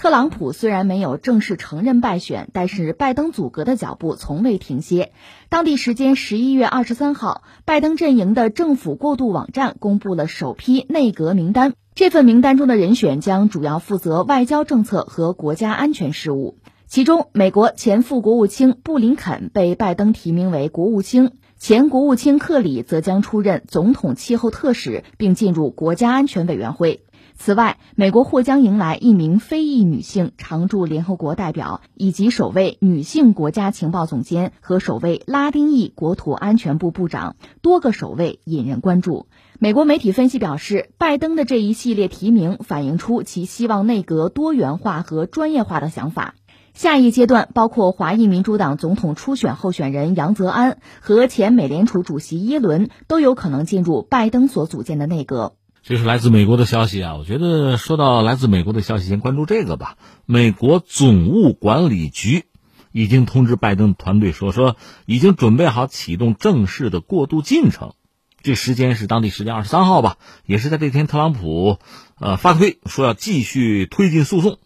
特朗普虽然没有正式承认败选，但是拜登阻隔的脚步从未停歇。当地时间十一月二十三号，拜登阵营的政府过渡网站公布了首批内阁名单。这份名单中的人选将主要负责外交政策和国家安全事务。其中，美国前副国务卿布林肯被拜登提名为国务卿，前国务卿克里则将出任总统气候特使，并进入国家安全委员会。此外，美国或将迎来一名非裔女性常驻联合国代表，以及首位女性国家情报总监和首位拉丁裔国土安全部部长，多个首位引人关注。美国媒体分析表示，拜登的这一系列提名反映出其希望内阁多元化和专业化的想法。下一阶段包括华裔民主党总统初选候选人杨泽安和前美联储主席耶伦都有可能进入拜登所组建的内阁。这是来自美国的消息啊！我觉得说到来自美国的消息，先关注这个吧。美国总务管理局已经通知拜登团队说，说已经准备好启动正式的过渡进程。这时间是当地时间二十三号吧，也是在这天，特朗普呃发推说要继续推进诉讼，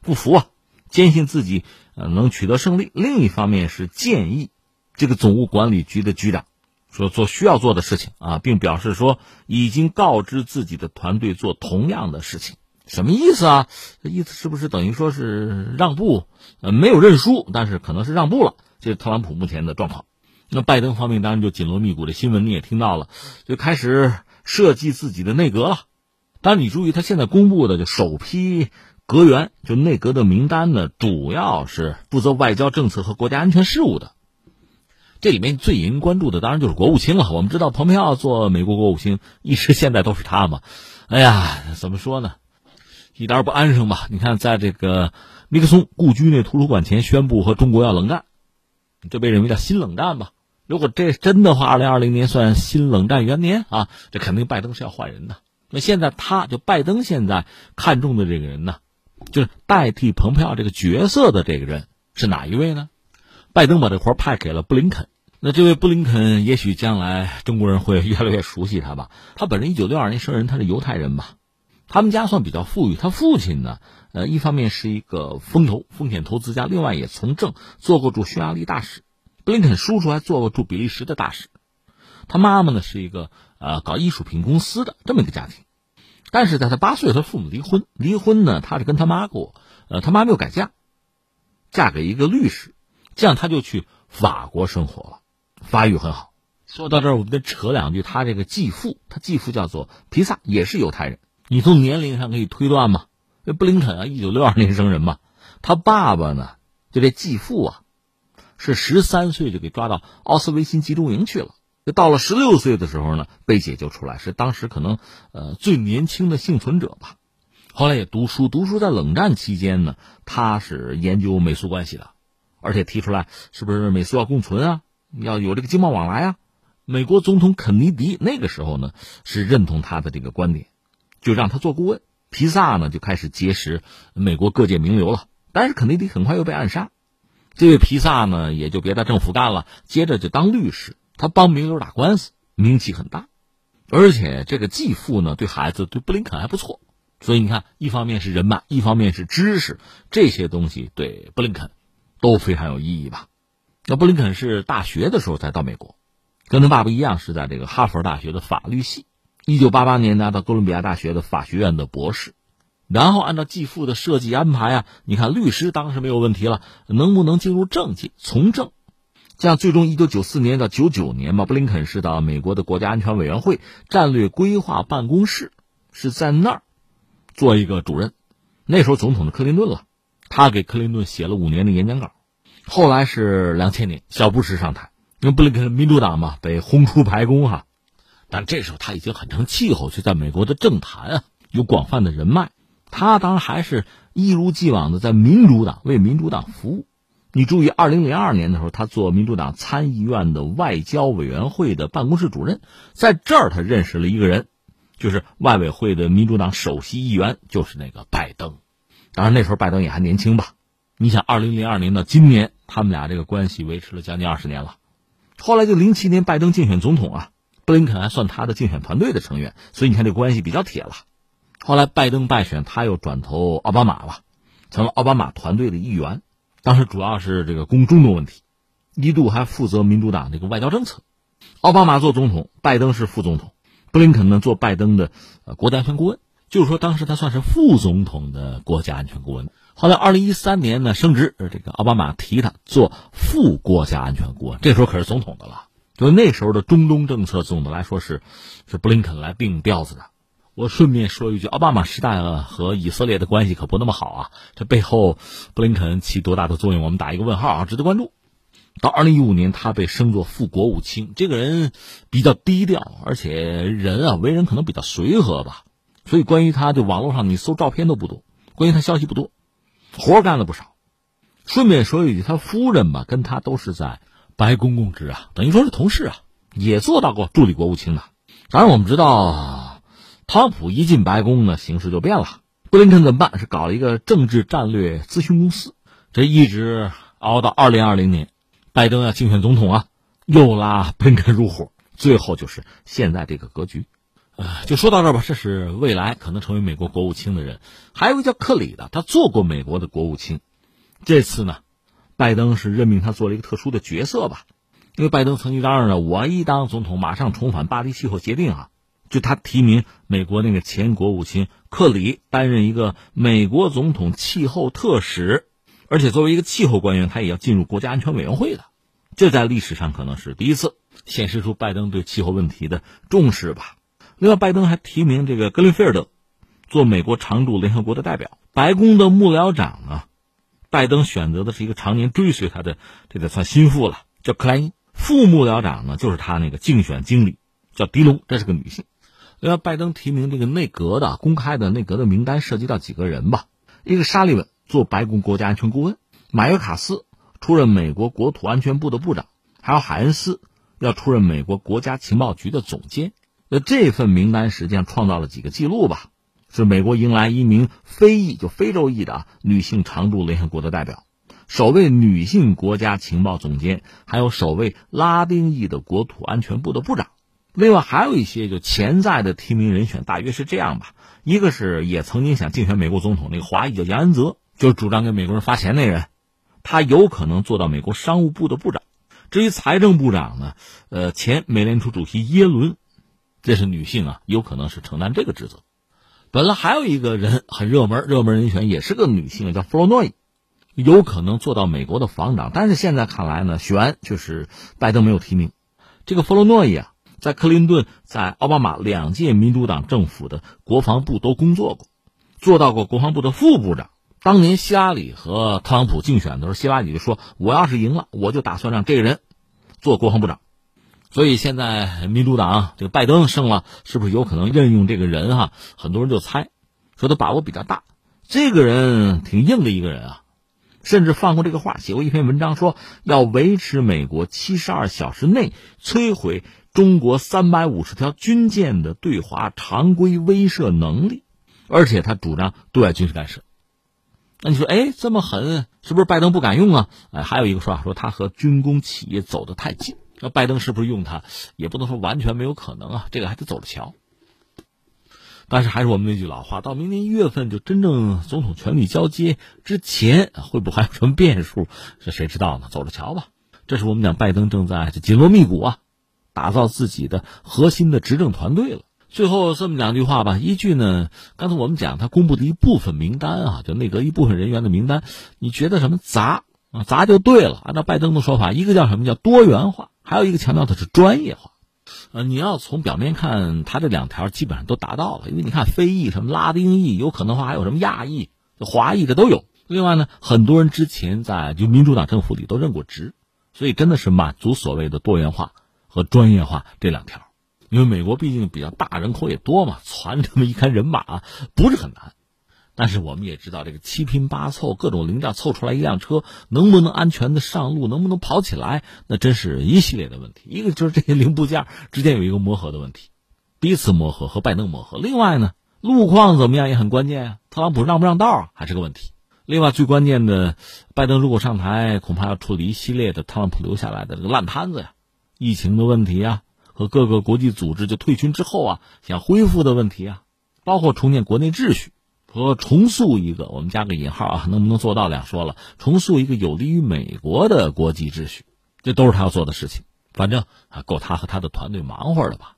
不服啊，坚信自己呃能取得胜利。另一方面是建议这个总务管理局的局长。说做需要做的事情啊，并表示说已经告知自己的团队做同样的事情，什么意思啊？这意思是不是等于说是让步？呃，没有认输，但是可能是让步了。这是特朗普目前的状况。那拜登方面当然就紧锣密鼓的新闻你也听到了，就开始设计自己的内阁了。但你注意，他现在公布的就首批阁员，就内阁的名单呢，主要是负责外交政策和国家安全事务的。这里面最引人关注的当然就是国务卿了。我们知道，蓬佩奥做美国国务卿，一直现在都是他嘛。哎呀，怎么说呢？一点不安生吧？你看，在这个尼克松故居那图书馆前宣布和中国要冷战，这被认为叫新冷战吧？如果这真的话，二零二零年算新冷战元年啊，这肯定拜登是要换人的。那现在他就拜登现在看中的这个人呢，就是代替蓬佩奥这个角色的这个人是哪一位呢？拜登把这活派给了布林肯。那这位布林肯，也许将来中国人会越来越熟悉他吧。他本人一九六二年生人，他是犹太人吧？他们家算比较富裕。他父亲呢，呃，一方面是一个风投、风险投资家，另外也从政，做过驻匈牙利大使。布林肯叔叔还做过驻比利时的大使。他妈妈呢，是一个呃搞艺术品公司的这么一个家庭。但是在他八岁，他父母离婚。离婚呢，他是跟他妈过，呃，他妈没有改嫁，嫁给一个律师，这样他就去法国生活了。发育很好。说到这儿，我们得扯两句。他这个继父，他继父叫做皮萨，也是犹太人。你从年龄上可以推断嘛？这布林肯啊，一九六二年生人嘛。他爸爸呢，就这继父啊，是十三岁就给抓到奥斯维辛集中营去了。就到了十六岁的时候呢，被解救出来，是当时可能呃最年轻的幸存者吧。后来也读书，读书在冷战期间呢，他是研究美苏关系的，而且提出来是不是美苏要共存啊？要有这个经贸往来啊！美国总统肯尼迪那个时候呢是认同他的这个观点，就让他做顾问。皮萨呢就开始结识美国各界名流了。但是肯尼迪很快又被暗杀，这位皮萨呢也就别在政府干了，接着就当律师，他帮名流打官司，名气很大。而且这个继父呢对孩子对布林肯还不错，所以你看，一方面是人脉，一方面是知识，这些东西对布林肯都非常有意义吧。那布林肯是大学的时候才到美国，跟他爸爸一样是在这个哈佛大学的法律系，一九八八年拿到哥伦比亚大学的法学院的博士，然后按照继父的设计安排啊，你看律师当时没有问题了，能不能进入政界从政？这样最终一九九四年到九九年嘛，布林肯是到美国的国家安全委员会战略规划办公室，是在那儿做一个主任。那时候总统的克林顿了，他给克林顿写了五年的演讲稿。后来是两千年，小布什上台，因为布林肯民主党嘛被轰出白宫哈，但这时候他已经很成气候，就在美国的政坛啊有广泛的人脉，他当然还是一如既往的在民主党为民主党服务。你注意，二零零二年的时候，他做民主党参议院的外交委员会的办公室主任，在这儿他认识了一个人，就是外委会的民主党首席议员，就是那个拜登。当然那时候拜登也还年轻吧。你想，二零零二年到今年，他们俩这个关系维持了将近二十年了。后来就零七年拜登竞选总统啊，布林肯还算他的竞选团队的成员，所以你看这关系比较铁了。后来拜登败选，他又转投奥巴马了。成了奥巴马团队的一员。当时主要是这个攻中东问题，一度还负责民主党这个外交政策。奥巴马做总统，拜登是副总统，布林肯呢做拜登的呃国家安全顾问，就是说当时他算是副总统的国家安全顾问。后来二零一三年呢升职，这个奥巴马提他做副国家安全顾问，这时候可是总统的了。就那时候的中东政策，总的来说是是布林肯来定调子的。我顺便说一句，奥巴马时代和以色列的关系可不那么好啊，这背后布林肯起多大的作用，我们打一个问号啊，值得关注。到二零一五年，他被升作副国务卿。这个人比较低调，而且人啊为人可能比较随和吧，所以关于他，就网络上你搜照片都不多，关于他消息不多，活干了不少。顺便说一句，他夫人吧，跟他都是在白宫供职啊，等于说是同事啊，也做到过助理国务卿的。当然，我们知道，特朗普一进白宫呢，形势就变了。布林肯怎么办？是搞了一个政治战略咨询公司，这一直熬到二零二零年。拜登要竞选总统啊，又拉布林肯入伙，最后就是现在这个格局。呃，就说到这儿吧。这是未来可能成为美国国务卿的人，还有一个叫克里的，他做过美国的国务卿。这次呢，拜登是任命他做了一个特殊的角色吧，因为拜登曾经嚷嚷着，我一当总统马上重返巴黎气候协定啊，就他提名美国那个前国务卿克里担任一个美国总统气候特使。而且作为一个气候官员，他也要进入国家安全委员会的，这在历史上可能是第一次显示出拜登对气候问题的重视吧。另外，拜登还提名这个格林菲尔德做美国常驻联合国的代表。白宫的幕僚长呢，拜登选择的是一个常年追随他的，这得算心腹了，叫克莱因。副幕僚长呢，就是他那个竞选经理，叫迪龙，这是个女性。另外，拜登提名这个内阁的公开的内阁的名单涉及到几个人吧，一个沙利文。做白宫国家安全顾问，马约卡斯出任美国国土安全部的部长，还有海恩斯要出任美国国家情报局的总监。那这份名单实际上创造了几个记录吧？是美国迎来一名非裔，就非洲裔的女性常驻联合国的代表，首位女性国家情报总监，还有首位拉丁裔的国土安全部的部长。另外还有一些就潜在的提名人选，大约是这样吧：一个是也曾经想竞选美国总统那个华裔叫杨恩泽。就主张给美国人发钱那人，他有可能做到美国商务部的部长。至于财政部长呢，呃，前美联储主席耶伦，这是女性啊，有可能是承担这个职责。本来还有一个人很热门，热门人选也是个女性，叫弗洛诺伊，有可能做到美国的防长。但是现在看来呢，悬就是拜登没有提名。这个弗洛诺伊啊，在克林顿、在奥巴马两届民主党政府的国防部都工作过，做到过国防部的副部长。当年希拉里和特朗普竞选的时候，希拉里就说：“我要是赢了，我就打算让这个人做国防部长。”所以现在民主党这个拜登胜了，是不是有可能任用这个人？哈，很多人就猜，说他把握比较大。这个人挺硬的一个人啊，甚至放过这个话，写过一篇文章，说要维持美国七十二小时内摧毁中国三百五十条军舰的对华常规威慑能力，而且他主张对外军事干涉。那你说，哎，这么狠，是不是拜登不敢用啊？哎，还有一个说法说他和军工企业走得太近，那拜登是不是用他，也不能说完全没有可能啊，这个还得走着瞧。但是还是我们那句老话，到明年一月份就真正总统权力交接之前，会不会还有什么变数？这谁知道呢？走着瞧吧。这是我们讲拜登正在紧锣密鼓啊，打造自己的核心的执政团队了。最后这么两句话吧，一句呢，刚才我们讲他公布的一部分名单啊，就内阁一部分人员的名单，你觉得什么杂啊？砸就对了。按照拜登的说法，一个叫什么叫多元化，还有一个强调的是专业化。呃，你要从表面看，他这两条基本上都达到了，因为你看非裔什么拉丁裔，有可能话还有什么亚裔、华裔的都有。另外呢，很多人之前在就民主党政府里都任过职，所以真的是满足所谓的多元化和专业化这两条。因为美国毕竟比较大，人口也多嘛，攒这么一干人马不是很难。但是我们也知道，这个七拼八凑，各种零件凑出来一辆车，能不能安全的上路，能不能跑起来，那真是一系列的问题。一个就是这些零部件之间有一个磨合的问题，彼此磨合和拜登磨合。另外呢，路况怎么样也很关键啊，特朗普让不让道还是个问题。另外最关键的，拜登如果上台，恐怕要处理一系列的特朗普留下来的这个烂摊子呀，疫情的问题呀。和各个国际组织就退群之后啊，想恢复的问题啊，包括重建国内秩序，和重塑一个，我们加个引号啊，能不能做到两说了，重塑一个有利于美国的国际秩序，这都是他要做的事情。反正啊，够他和他的团队忙活了吧。